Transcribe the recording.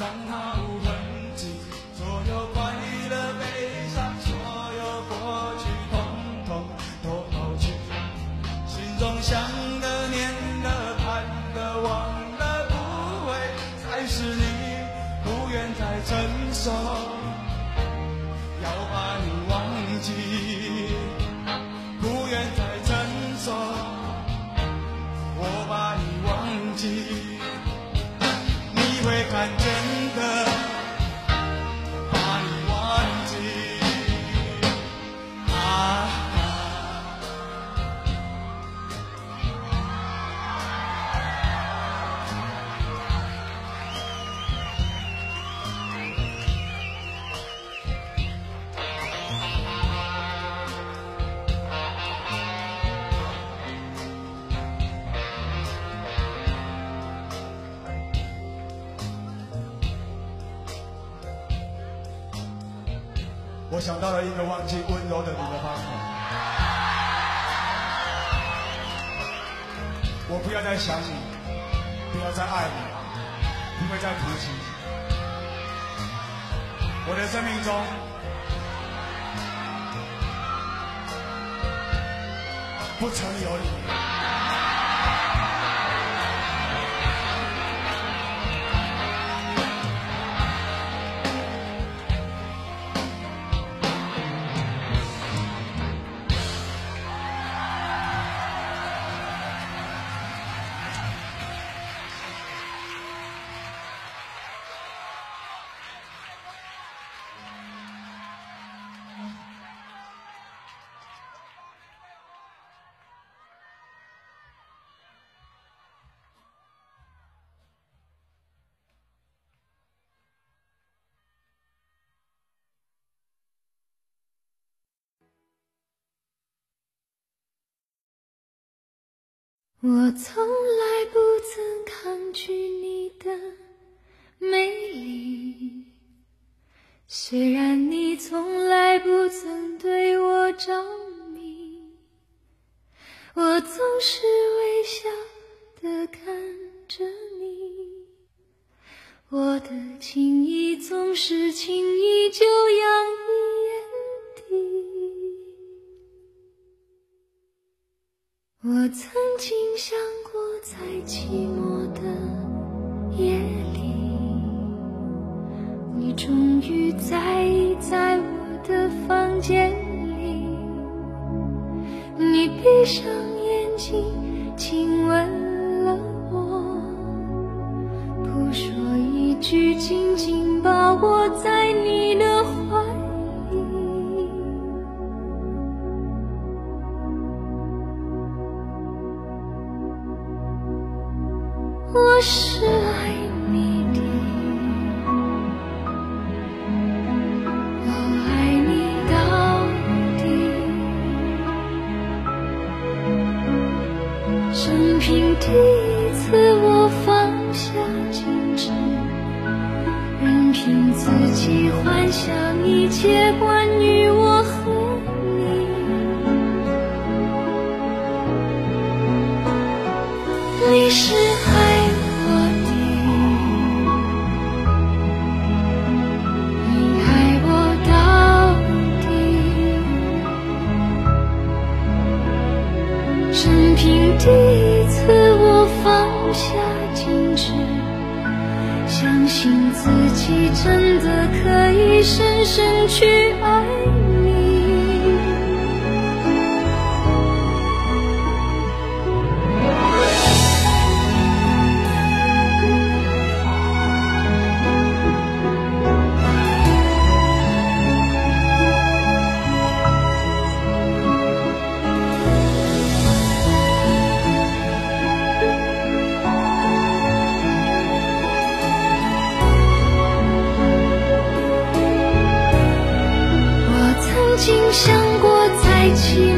让它无痕迹所有快乐悲伤所有过去通通都抛去心中想的念的盼的望的不会再是你不愿再承受要把你忘记。想到了一个忘记温柔的你的方法。我不要再想你，不要再爱你，不会再提起。我的生命中，不曾有你。我从来不曾抗拒你的美丽，虽然你从来不曾对我着迷，我总是微笑的看着你，我的情意总是轻我曾经想过，在寂寞的夜里，你终于在意在我的房间里。你闭上我是爱你的，我爱你到底。生平第一次，我放下矜持，任凭自己幻想一切关于我相信自己真的可以深深去爱你。想过再见。